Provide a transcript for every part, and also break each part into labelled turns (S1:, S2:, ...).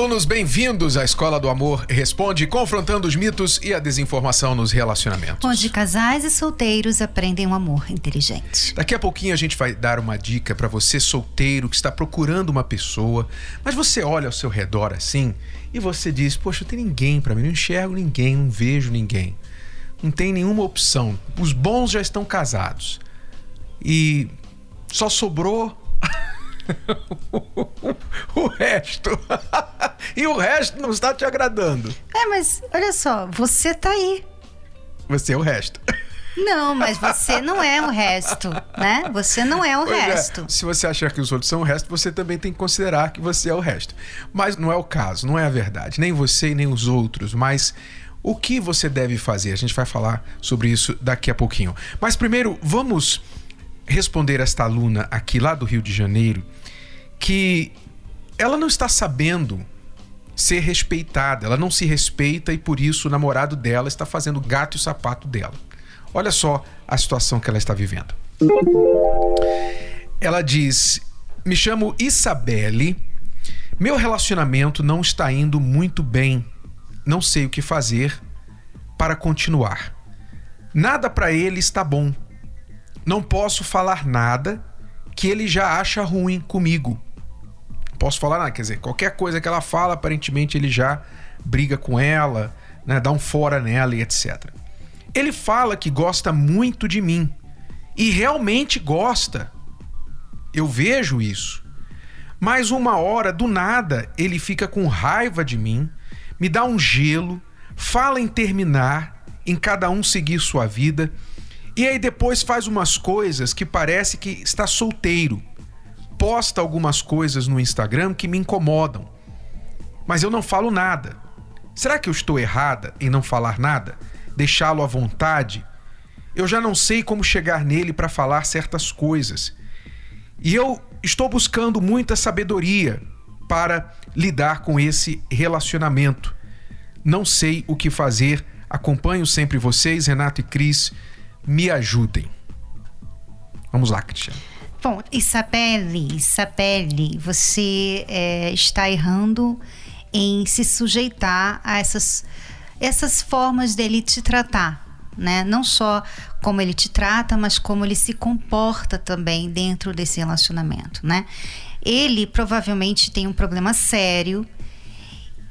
S1: Alunos, bem-vindos à Escola do Amor Responde, confrontando os mitos e a desinformação nos relacionamentos.
S2: Onde casais e solteiros aprendem um amor inteligente.
S1: Daqui a pouquinho a gente vai dar uma dica para você solteiro que está procurando uma pessoa, mas você olha ao seu redor assim e você diz: "Poxa, não tem ninguém para mim, não enxergo ninguém, não vejo ninguém. Não tem nenhuma opção. Os bons já estão casados. E só sobrou o resto. e o resto não está te agradando.
S2: É, mas olha só, você tá aí.
S1: Você é o resto.
S2: Não, mas você não é o resto, né? Você não é o
S1: Pois é,
S2: resto.
S1: se você achar que os outros são o resto, você também tem que considerar que você é o resto. Mas não é o caso, não é a verdade. Nem você, nem os outros. Mas o que você deve fazer? A gente vai falar sobre isso daqui a pouquinho. Mas primeiro, vamos responder esta aluna aqui lá do Rio de Janeiro que ela não está sabendo ser respeitada, ela não se respeita e por isso o namorado dela está fazendo gato e sapato dela. Olha só a situação que ela está vivendo. Ela diz: Me chamo Isabelle. Meu relacionamento não está indo muito bem. Não sei o que fazer para continuar. Nada para ele está bom. Não posso falar nada que ele já acha ruim comigo. Posso falar nada, quer dizer, qualquer coisa que ela fala, aparentemente ele já briga com ela, né, dá um fora nela e etc. Ele fala que gosta muito de mim e realmente gosta. Eu vejo isso. Mas uma hora, do nada, ele fica com raiva de mim, me dá um gelo, fala em terminar, em cada um seguir sua vida, e aí depois faz umas coisas que parece que está solteiro. Posta algumas coisas no Instagram que me incomodam. Mas eu não falo nada. Será que eu estou errada em não falar nada? Deixá-lo à vontade? Eu já não sei como chegar nele para falar certas coisas. E eu estou buscando muita sabedoria para lidar com esse relacionamento. Não sei o que fazer. Acompanho sempre vocês, Renato e Cris. Me ajudem. Vamos lá, Cristiano.
S2: Bom, Isabelle, Isabelle, você é, está errando em se sujeitar a essas, essas formas dele te tratar. Né? Não só como ele te trata, mas como ele se comporta também dentro desse relacionamento. Né? Ele provavelmente tem um problema sério,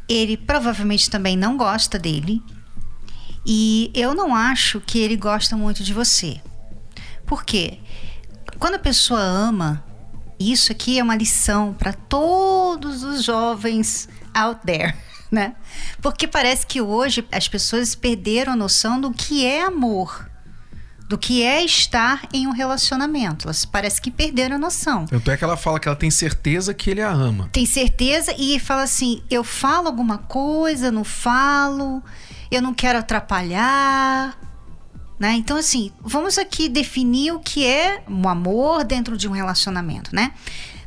S2: ele provavelmente também não gosta dele, e eu não acho que ele gosta muito de você. Por quê? Quando a pessoa ama, isso aqui é uma lição para todos os jovens out there, né? Porque parece que hoje as pessoas perderam a noção do que é amor, do que é estar em um relacionamento. Elas parece que perderam a noção.
S1: Tanto é que ela fala que ela tem certeza que ele a ama.
S2: Tem certeza e fala assim: eu falo alguma coisa, não falo, eu não quero atrapalhar. Né? Então, assim, vamos aqui definir o que é um amor dentro de um relacionamento, né?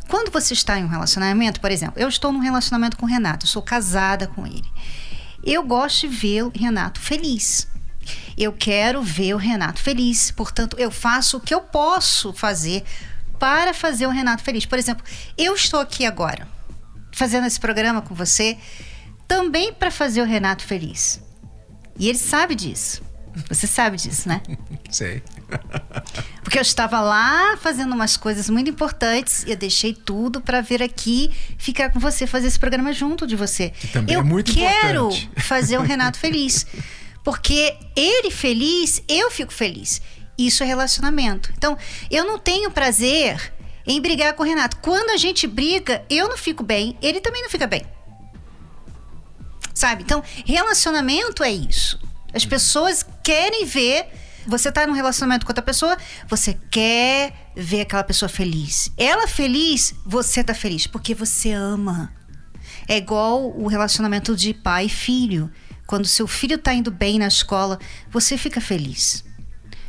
S2: Quando você está em um relacionamento, por exemplo, eu estou num relacionamento com o Renato, eu sou casada com ele. Eu gosto de ver o Renato feliz. Eu quero ver o Renato feliz. Portanto, eu faço o que eu posso fazer para fazer o Renato feliz. Por exemplo, eu estou aqui agora fazendo esse programa com você também para fazer o Renato feliz. E ele sabe disso. Você sabe disso, né?
S1: Sei.
S2: Porque eu estava lá fazendo umas coisas muito importantes e eu deixei tudo para vir aqui ficar com você, fazer esse programa junto de você.
S1: Que também
S2: eu
S1: é muito
S2: quero
S1: importante.
S2: fazer o Renato feliz. Porque ele feliz, eu fico feliz. Isso é relacionamento. Então, eu não tenho prazer em brigar com o Renato. Quando a gente briga, eu não fico bem, ele também não fica bem. Sabe? Então, relacionamento é isso. As pessoas querem ver. Você tá num relacionamento com outra pessoa, você quer ver aquela pessoa feliz. Ela feliz, você tá feliz, porque você ama. É igual o relacionamento de pai e filho. Quando seu filho tá indo bem na escola, você fica feliz.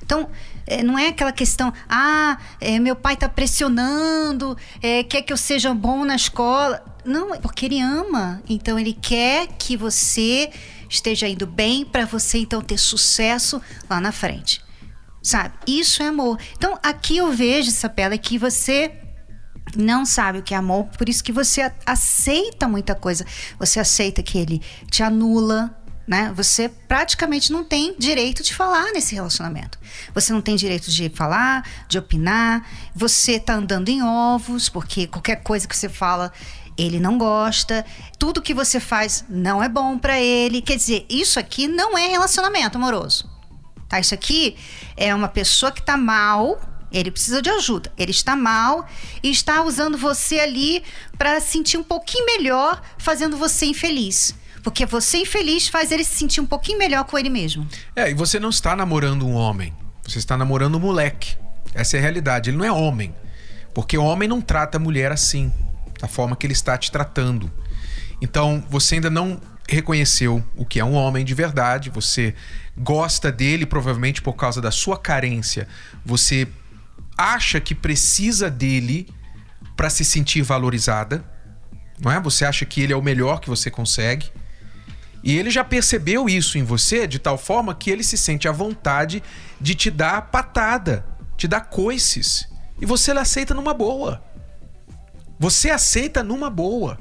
S2: Então, é, não é aquela questão, ah, é, meu pai está pressionando, é, quer que eu seja bom na escola. Não, é porque ele ama. Então, ele quer que você esteja indo bem para você então ter sucesso lá na frente. Sabe? Isso é amor. Então, aqui eu vejo, Sapela, que você não sabe o que é amor, por isso que você aceita muita coisa. Você aceita que ele te anula, né? Você praticamente não tem direito de falar nesse relacionamento. Você não tem direito de falar, de opinar. Você tá andando em ovos, porque qualquer coisa que você fala, ele não gosta. Tudo que você faz não é bom para ele. Quer dizer, isso aqui não é relacionamento amoroso. Tá? Isso aqui é uma pessoa que tá mal, ele precisa de ajuda. Ele está mal e está usando você ali para sentir um pouquinho melhor, fazendo você infeliz. Porque você infeliz faz ele se sentir um pouquinho melhor com ele mesmo.
S1: É, e você não está namorando um homem. Você está namorando um moleque. Essa é a realidade. Ele não é homem. Porque homem não trata mulher assim, da forma que ele está te tratando. Então, você ainda não reconheceu o que é um homem de verdade, você gosta dele provavelmente por causa da sua carência. Você acha que precisa dele para se sentir valorizada, não é? Você acha que ele é o melhor que você consegue. E ele já percebeu isso em você de tal forma que ele se sente à vontade de te dar patada, te dar coices. E você aceita numa boa. Você aceita numa boa.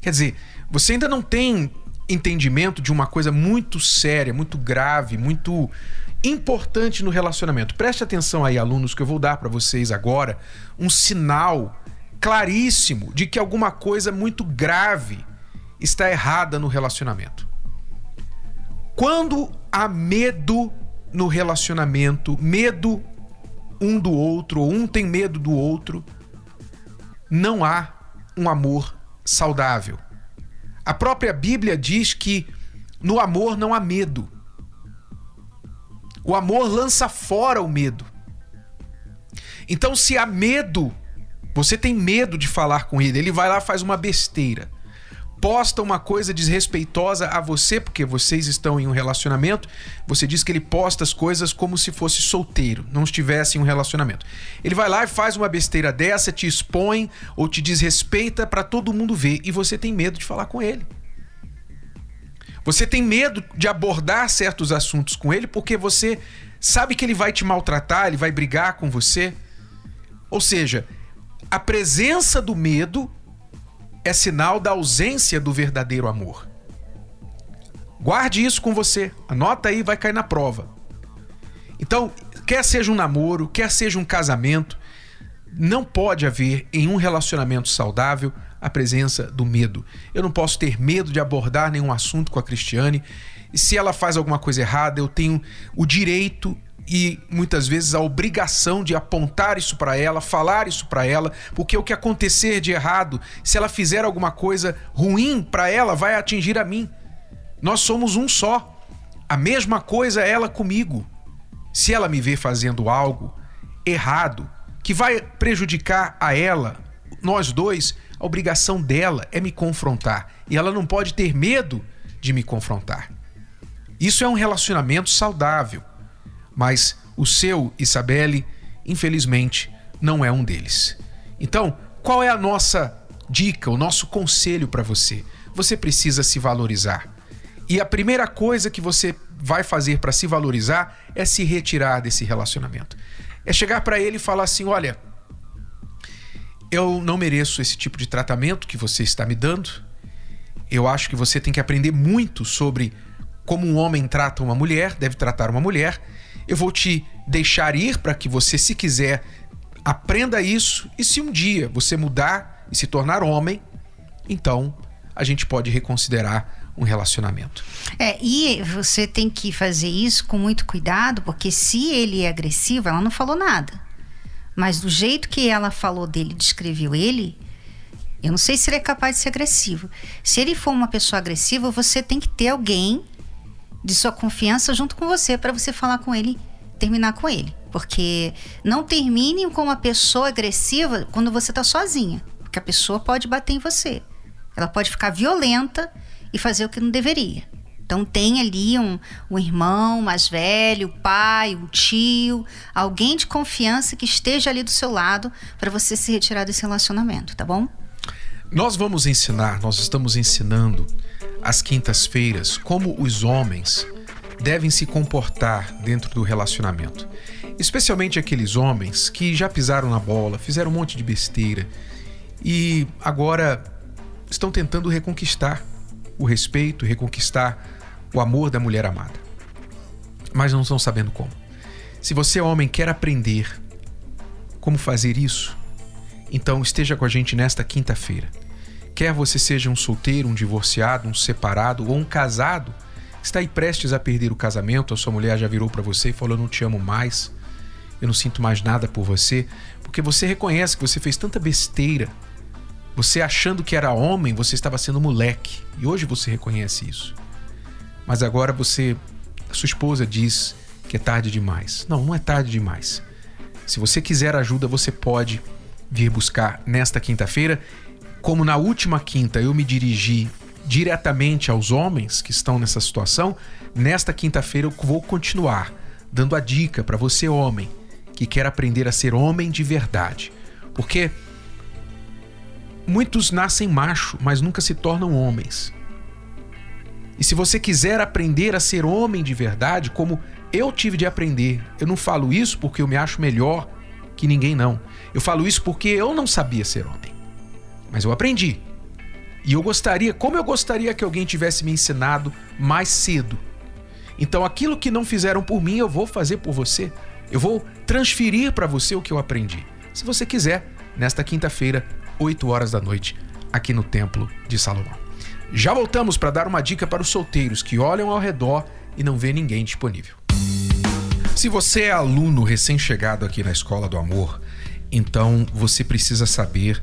S1: Quer dizer, você ainda não tem entendimento de uma coisa muito séria, muito grave, muito importante no relacionamento. Preste atenção aí, alunos, que eu vou dar para vocês agora um sinal claríssimo de que alguma coisa muito grave está errada no relacionamento. Quando há medo no relacionamento, medo um do outro, ou um tem medo do outro, não há um amor saudável. A própria Bíblia diz que no amor não há medo. O amor lança fora o medo. Então, se há medo, você tem medo de falar com ele, ele vai lá faz uma besteira posta uma coisa desrespeitosa a você, porque vocês estão em um relacionamento, você diz que ele posta as coisas como se fosse solteiro, não estivesse em um relacionamento. Ele vai lá e faz uma besteira dessa, te expõe ou te desrespeita para todo mundo ver e você tem medo de falar com ele. Você tem medo de abordar certos assuntos com ele porque você sabe que ele vai te maltratar, ele vai brigar com você. Ou seja, a presença do medo é sinal da ausência do verdadeiro amor. Guarde isso com você. Anota aí, vai cair na prova. Então, quer seja um namoro, quer seja um casamento, não pode haver em um relacionamento saudável a presença do medo. Eu não posso ter medo de abordar nenhum assunto com a Cristiane. E se ela faz alguma coisa errada, eu tenho o direito e muitas vezes a obrigação de apontar isso para ela, falar isso para ela, porque o que acontecer de errado, se ela fizer alguma coisa ruim para ela, vai atingir a mim. Nós somos um só. A mesma coisa é ela comigo. Se ela me vê fazendo algo errado, que vai prejudicar a ela, nós dois, a obrigação dela é me confrontar. E ela não pode ter medo de me confrontar. Isso é um relacionamento saudável mas o seu, Isabelle, infelizmente, não é um deles. Então, qual é a nossa dica, o nosso conselho para você? Você precisa se valorizar. E a primeira coisa que você vai fazer para se valorizar é se retirar desse relacionamento. É chegar para ele e falar assim: olha, eu não mereço esse tipo de tratamento que você está me dando. Eu acho que você tem que aprender muito sobre como um homem trata uma mulher, deve tratar uma mulher, eu vou te deixar ir para que você, se quiser, aprenda isso. E se um dia você mudar e se tornar homem, então a gente pode reconsiderar um relacionamento.
S2: É, e você tem que fazer isso com muito cuidado, porque se ele é agressivo, ela não falou nada. Mas do jeito que ela falou dele, descreveu ele, eu não sei se ele é capaz de ser agressivo. Se ele for uma pessoa agressiva, você tem que ter alguém de sua confiança junto com você para você falar com ele, terminar com ele. Porque não termine com uma pessoa agressiva quando você está sozinha, porque a pessoa pode bater em você. Ela pode ficar violenta e fazer o que não deveria. Então tem ali um, um irmão mais velho, o pai, o tio, alguém de confiança que esteja ali do seu lado para você se retirar desse relacionamento, tá bom?
S1: Nós vamos ensinar, nós estamos ensinando às quintas-feiras como os homens devem se comportar dentro do relacionamento. Especialmente aqueles homens que já pisaram na bola, fizeram um monte de besteira e agora estão tentando reconquistar o respeito, reconquistar o amor da mulher amada. Mas não estão sabendo como. Se você, homem, quer aprender como fazer isso, então esteja com a gente nesta quinta-feira. Quer você seja um solteiro, um divorciado, um separado ou um casado, está aí prestes a perder o casamento, a sua mulher já virou para você e falou: "Eu não te amo mais. Eu não sinto mais nada por você", porque você reconhece que você fez tanta besteira. Você achando que era homem, você estava sendo moleque, e hoje você reconhece isso. Mas agora você, sua esposa diz que é tarde demais. Não, não é tarde demais. Se você quiser ajuda, você pode vir buscar nesta quinta-feira. Como na última quinta eu me dirigi diretamente aos homens que estão nessa situação, nesta quinta-feira eu vou continuar dando a dica para você, homem, que quer aprender a ser homem de verdade. Porque muitos nascem macho, mas nunca se tornam homens. E se você quiser aprender a ser homem de verdade, como eu tive de aprender, eu não falo isso porque eu me acho melhor que ninguém, não. Eu falo isso porque eu não sabia ser homem. Mas eu aprendi. E eu gostaria, como eu gostaria que alguém tivesse me ensinado mais cedo. Então aquilo que não fizeram por mim, eu vou fazer por você. Eu vou transferir para você o que eu aprendi. Se você quiser, nesta quinta-feira, 8 horas da noite, aqui no Templo de Salomão. Já voltamos para dar uma dica para os solteiros que olham ao redor e não vê ninguém disponível. Se você é aluno recém-chegado aqui na Escola do Amor, então você precisa saber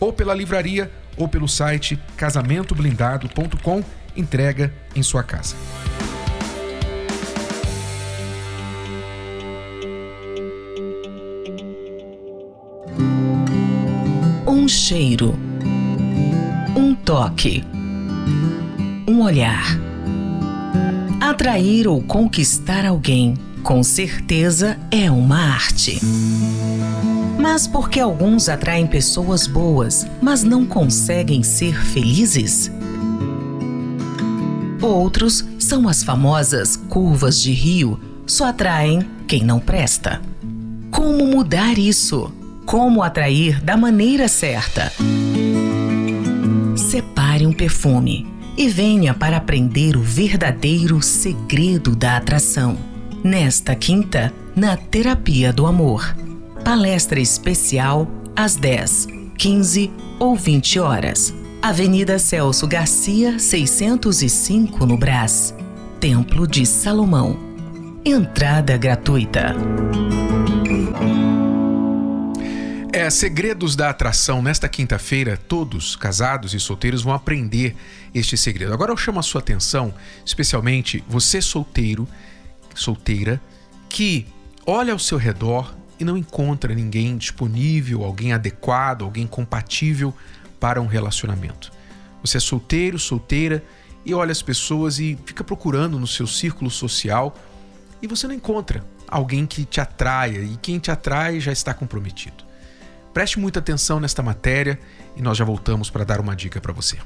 S1: Ou pela livraria ou pelo site casamentoblindado.com, entrega em sua casa.
S3: Um cheiro um toque, um olhar. Atrair ou conquistar alguém, com certeza, é uma arte. Mas por que alguns atraem pessoas boas, mas não conseguem ser felizes? Outros são as famosas curvas de rio, só atraem quem não presta. Como mudar isso? Como atrair da maneira certa? separe um perfume e venha para aprender o verdadeiro segredo da atração. Nesta quinta, na Terapia do Amor. Palestra especial às 10, 15 ou 20 horas. Avenida Celso Garcia, 605 no Brás. Templo de Salomão. Entrada gratuita.
S1: É, segredos da atração. Nesta quinta-feira, todos, casados e solteiros, vão aprender este segredo. Agora eu chamo a sua atenção, especialmente você solteiro, solteira, que olha ao seu redor e não encontra ninguém disponível, alguém adequado, alguém compatível para um relacionamento. Você é solteiro, solteira e olha as pessoas e fica procurando no seu círculo social e você não encontra alguém que te atraia e quem te atrai já está comprometido. Preste muita atenção nesta matéria e nós já voltamos para dar uma dica para você.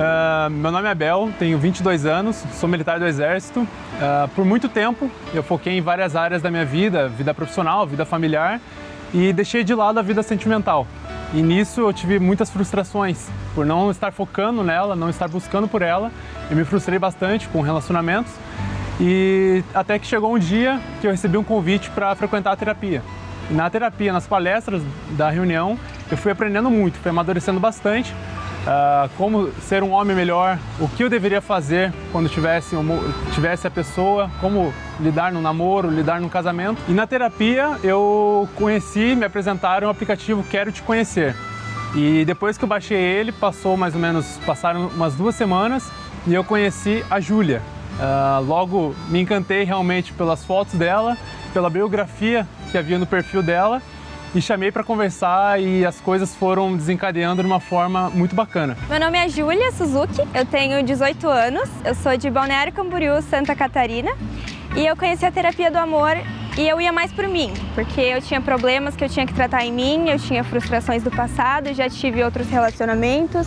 S4: Uh, meu nome é Abel, tenho 22 anos, sou militar do Exército. Uh, por muito tempo eu foquei em várias áreas da minha vida, vida profissional, vida familiar, e deixei de lado a vida sentimental. E nisso eu tive muitas frustrações por não estar focando nela, não estar buscando por ela. Eu me frustrei bastante com relacionamentos e até que chegou um dia que eu recebi um convite para frequentar a terapia. E na terapia, nas palestras da reunião, eu fui aprendendo muito, fui amadurecendo bastante uh, como ser um homem melhor, o que eu deveria fazer quando tivesse, tivesse a pessoa, como lidar no namoro, lidar no casamento. E na terapia eu conheci, me apresentaram o aplicativo Quero Te Conhecer. E depois que eu baixei ele, passou mais ou menos, passaram umas duas semanas e eu conheci a Júlia. Uh, logo me encantei realmente pelas fotos dela, pela biografia que havia no perfil dela e chamei para conversar e as coisas foram desencadeando de uma forma muito bacana.
S5: Meu nome é Júlia Suzuki, eu tenho 18 anos, eu sou de Balneário Camboriú, Santa Catarina e eu conheci a terapia do amor e eu ia mais por mim, porque eu tinha problemas que eu tinha que tratar em mim, eu tinha frustrações do passado, já tive outros relacionamentos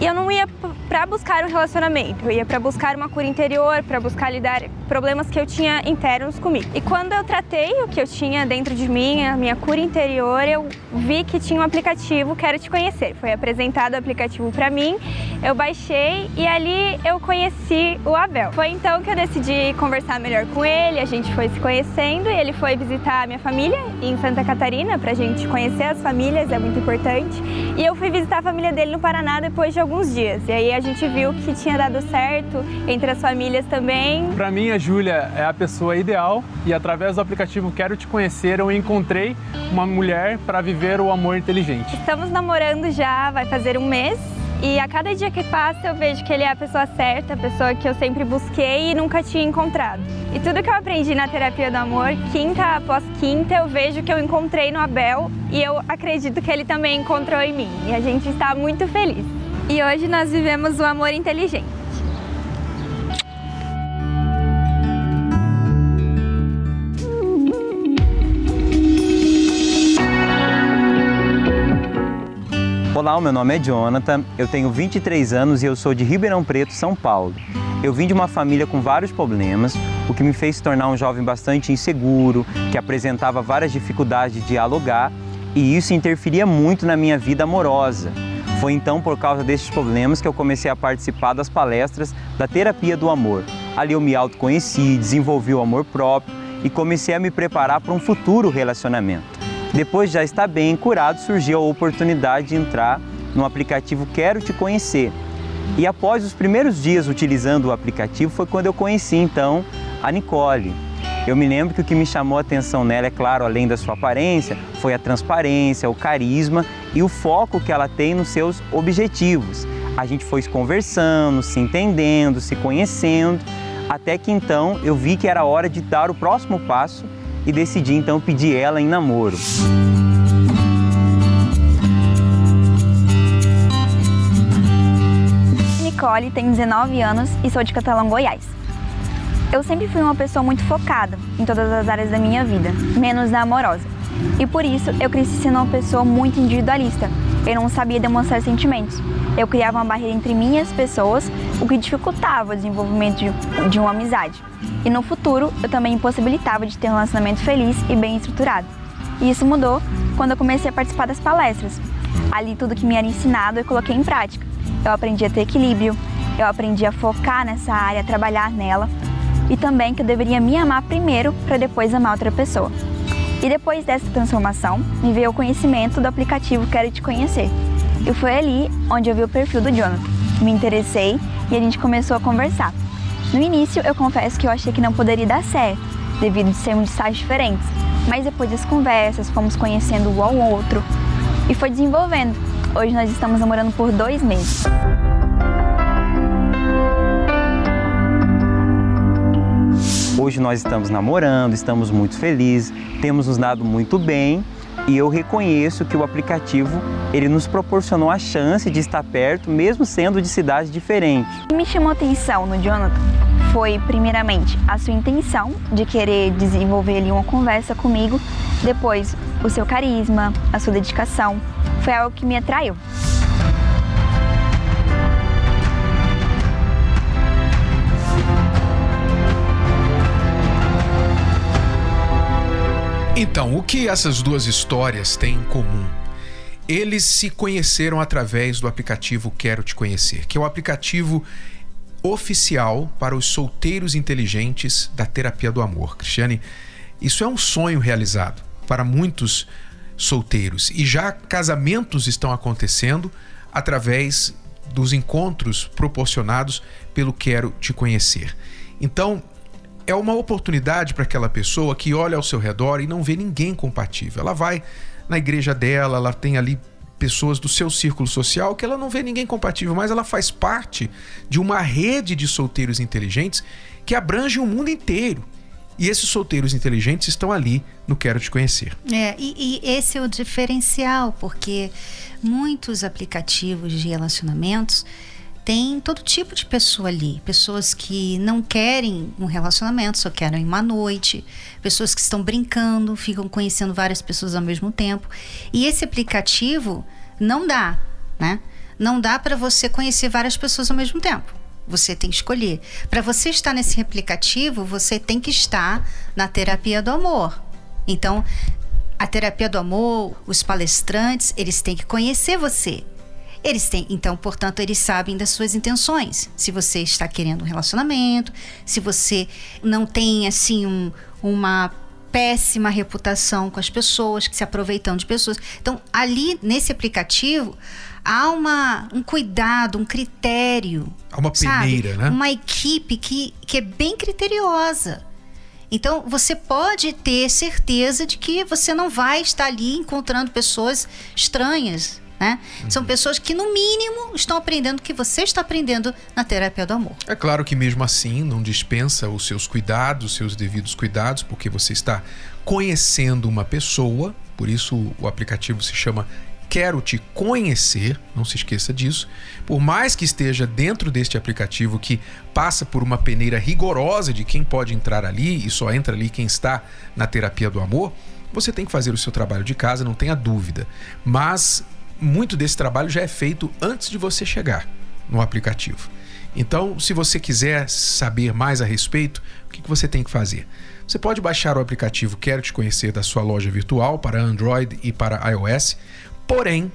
S5: e eu não ia para buscar um relacionamento, eu ia para buscar uma cura interior, para buscar lidar problemas que eu tinha internos comigo. E quando eu tratei o que eu tinha dentro de mim, a minha cura interior, eu vi que tinha um aplicativo Quero Te Conhecer. Foi apresentado o aplicativo para mim, eu baixei e ali eu conheci o Abel. Foi então que eu decidi conversar melhor com ele, a gente foi se conhecendo e ele foi visitar a minha família em Santa Catarina para a gente conhecer as famílias, é muito importante. E eu fui visitar a família dele no Paraná depois de alguns dias. E aí a gente viu que tinha dado certo entre as famílias também.
S4: Para mim, a Júlia é a pessoa ideal e através do aplicativo Quero Te Conhecer eu encontrei uma mulher para viver o amor inteligente.
S5: Estamos namorando já, vai fazer um mês. E a cada dia que passa eu vejo que ele é a pessoa certa, a pessoa que eu sempre busquei e nunca tinha encontrado. E tudo que eu aprendi na terapia do amor, quinta após quinta, eu vejo que eu encontrei no Abel e eu acredito que ele também encontrou em mim. E a gente está muito feliz e hoje nós vivemos o amor inteligente.
S6: Olá, meu nome é Jonathan, eu tenho 23 anos e eu sou de Ribeirão Preto, São Paulo. Eu vim de uma família com vários problemas, o que me fez tornar um jovem bastante inseguro, que apresentava várias dificuldades de dialogar, e isso interferia muito na minha vida amorosa. Foi então por causa desses problemas que eu comecei a participar das palestras da terapia do amor. Ali eu me autoconheci, desenvolvi o amor próprio e comecei a me preparar para um futuro relacionamento. Depois de já estar bem curado, surgiu a oportunidade de entrar no aplicativo Quero Te Conhecer. E após os primeiros dias utilizando o aplicativo foi quando eu conheci então a Nicole. Eu me lembro que o que me chamou a atenção nela, é claro, além da sua aparência, foi a transparência, o carisma e o foco que ela tem nos seus objetivos. A gente foi se conversando, se entendendo, se conhecendo, até que então eu vi que era hora de dar o próximo passo e decidi então pedir ela em namoro.
S5: Nicole tem 19 anos e sou de Catalão, Goiás. Eu sempre fui uma pessoa muito focada em todas as áreas da minha vida, menos na amorosa. E por isso eu cresci sendo uma pessoa muito individualista. Eu não sabia demonstrar sentimentos. Eu criava uma barreira entre mim e as pessoas, o que dificultava o desenvolvimento de, de uma amizade. E no futuro eu também impossibilitava de ter um relacionamento feliz e bem estruturado. E isso mudou quando eu comecei a participar das palestras. Ali tudo que me era ensinado eu coloquei em prática. Eu aprendi a ter equilíbrio, eu aprendi a focar nessa área, a trabalhar nela e também que eu deveria me amar primeiro para depois amar outra pessoa. E depois dessa transformação, me veio o conhecimento do aplicativo Quero Te Conhecer. E foi ali onde eu vi o perfil do Jonathan. Me interessei e a gente começou a conversar. No início, eu confesso que eu achei que não poderia dar certo, devido a sermos de sites diferentes. Mas depois das conversas, fomos conhecendo um ao outro e foi desenvolvendo. Hoje nós estamos namorando por dois meses.
S6: Hoje nós estamos namorando, estamos muito felizes, temos nos dado muito bem e eu reconheço que o aplicativo ele nos proporcionou a chance de estar perto, mesmo sendo de cidades diferentes.
S5: O que me chamou atenção no Jonathan foi, primeiramente, a sua intenção de querer desenvolver ali uma conversa comigo, depois, o seu carisma, a sua dedicação, foi algo que me atraiu.
S1: Então, o que essas duas histórias têm em comum? Eles se conheceram através do aplicativo Quero Te Conhecer, que é o aplicativo oficial para os solteiros inteligentes da terapia do amor. Cristiane, isso é um sonho realizado para muitos solteiros e já casamentos estão acontecendo através dos encontros proporcionados pelo Quero Te Conhecer. Então, é uma oportunidade para aquela pessoa que olha ao seu redor e não vê ninguém compatível. Ela vai na igreja dela, ela tem ali pessoas do seu círculo social que ela não vê ninguém compatível, mas ela faz parte de uma rede de solteiros inteligentes que abrange o mundo inteiro. E esses solteiros inteligentes estão ali no Quero Te Conhecer.
S2: É, e, e esse é o diferencial, porque muitos aplicativos de relacionamentos tem todo tipo de pessoa ali. Pessoas que não querem um relacionamento, só querem uma noite. Pessoas que estão brincando, ficam conhecendo várias pessoas ao mesmo tempo. E esse aplicativo não dá, né? Não dá para você conhecer várias pessoas ao mesmo tempo. Você tem que escolher. Para você estar nesse aplicativo, você tem que estar na terapia do amor. Então, a terapia do amor, os palestrantes, eles têm que conhecer você. Eles têm, então, portanto, eles sabem das suas intenções. Se você está querendo um relacionamento, se você não tem assim um, uma péssima reputação com as pessoas, que se aproveitam de pessoas. Então, ali nesse aplicativo, há uma, um cuidado, um critério.
S1: Há uma peneira,
S2: sabe?
S1: né?
S2: Uma equipe que, que é bem criteriosa. Então, você pode ter certeza de que você não vai estar ali encontrando pessoas estranhas, né? Uhum. São pessoas que, no mínimo, estão aprendendo o que você está aprendendo na terapia do amor.
S1: É claro que, mesmo assim, não dispensa os seus cuidados, os seus devidos cuidados, porque você está conhecendo uma pessoa, por isso o aplicativo se chama Quero Te Conhecer, não se esqueça disso. Por mais que esteja dentro deste aplicativo que passa por uma peneira rigorosa de quem pode entrar ali e só entra ali quem está na terapia do amor, você tem que fazer o seu trabalho de casa, não tenha dúvida. Mas muito desse trabalho já é feito antes de você chegar no aplicativo. Então, se você quiser saber mais a respeito, o que você tem que fazer? Você pode baixar o aplicativo Quero Te Conhecer da sua loja virtual para Android e para iOS, porém,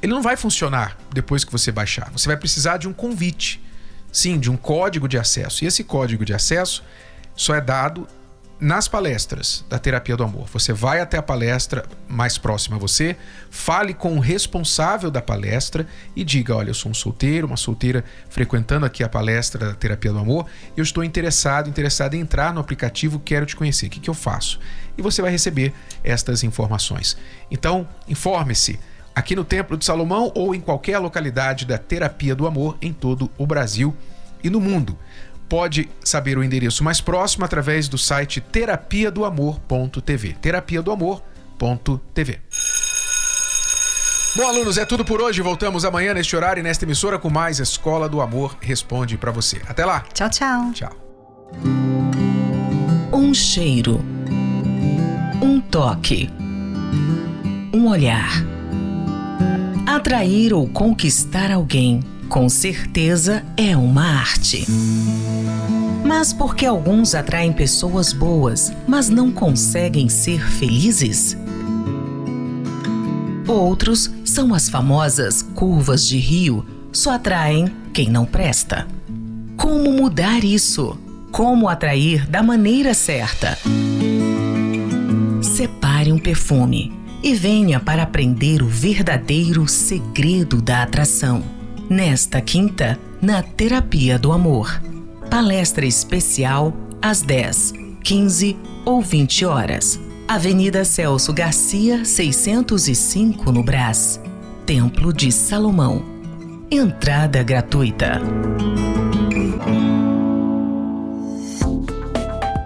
S1: ele não vai funcionar depois que você baixar. Você vai precisar de um convite, sim, de um código de acesso. E esse código de acesso só é dado nas palestras da terapia do amor. Você vai até a palestra mais próxima a você, fale com o responsável da palestra e diga: Olha, eu sou um solteiro, uma solteira frequentando aqui a palestra da terapia do amor, eu estou interessado, interessado em entrar no aplicativo, quero te conhecer. O que, que eu faço? E você vai receber estas informações. Então, informe-se aqui no Templo de Salomão ou em qualquer localidade da terapia do amor em todo o Brasil e no mundo pode saber o endereço mais próximo através do site terapia do amor.tv. Terapia do amor.tv. Bom, alunos, é tudo por hoje. Voltamos amanhã neste horário e nesta emissora com mais Escola do Amor Responde para você. Até lá.
S2: Tchau, tchau.
S1: Tchau.
S3: Um cheiro. Um toque. Um olhar. Atrair ou conquistar alguém com certeza é uma arte. Mas por que alguns atraem pessoas boas, mas não conseguem ser felizes? Outros são as famosas curvas de rio, só atraem quem não presta. Como mudar isso? Como atrair da maneira certa? Separe um perfume e venha para aprender o verdadeiro segredo da atração nesta quinta, na Terapia do Amor. Palestra especial às 10, 15 ou 20 horas. Avenida Celso Garcia, 605 no Brás. Templo de Salomão. Entrada gratuita.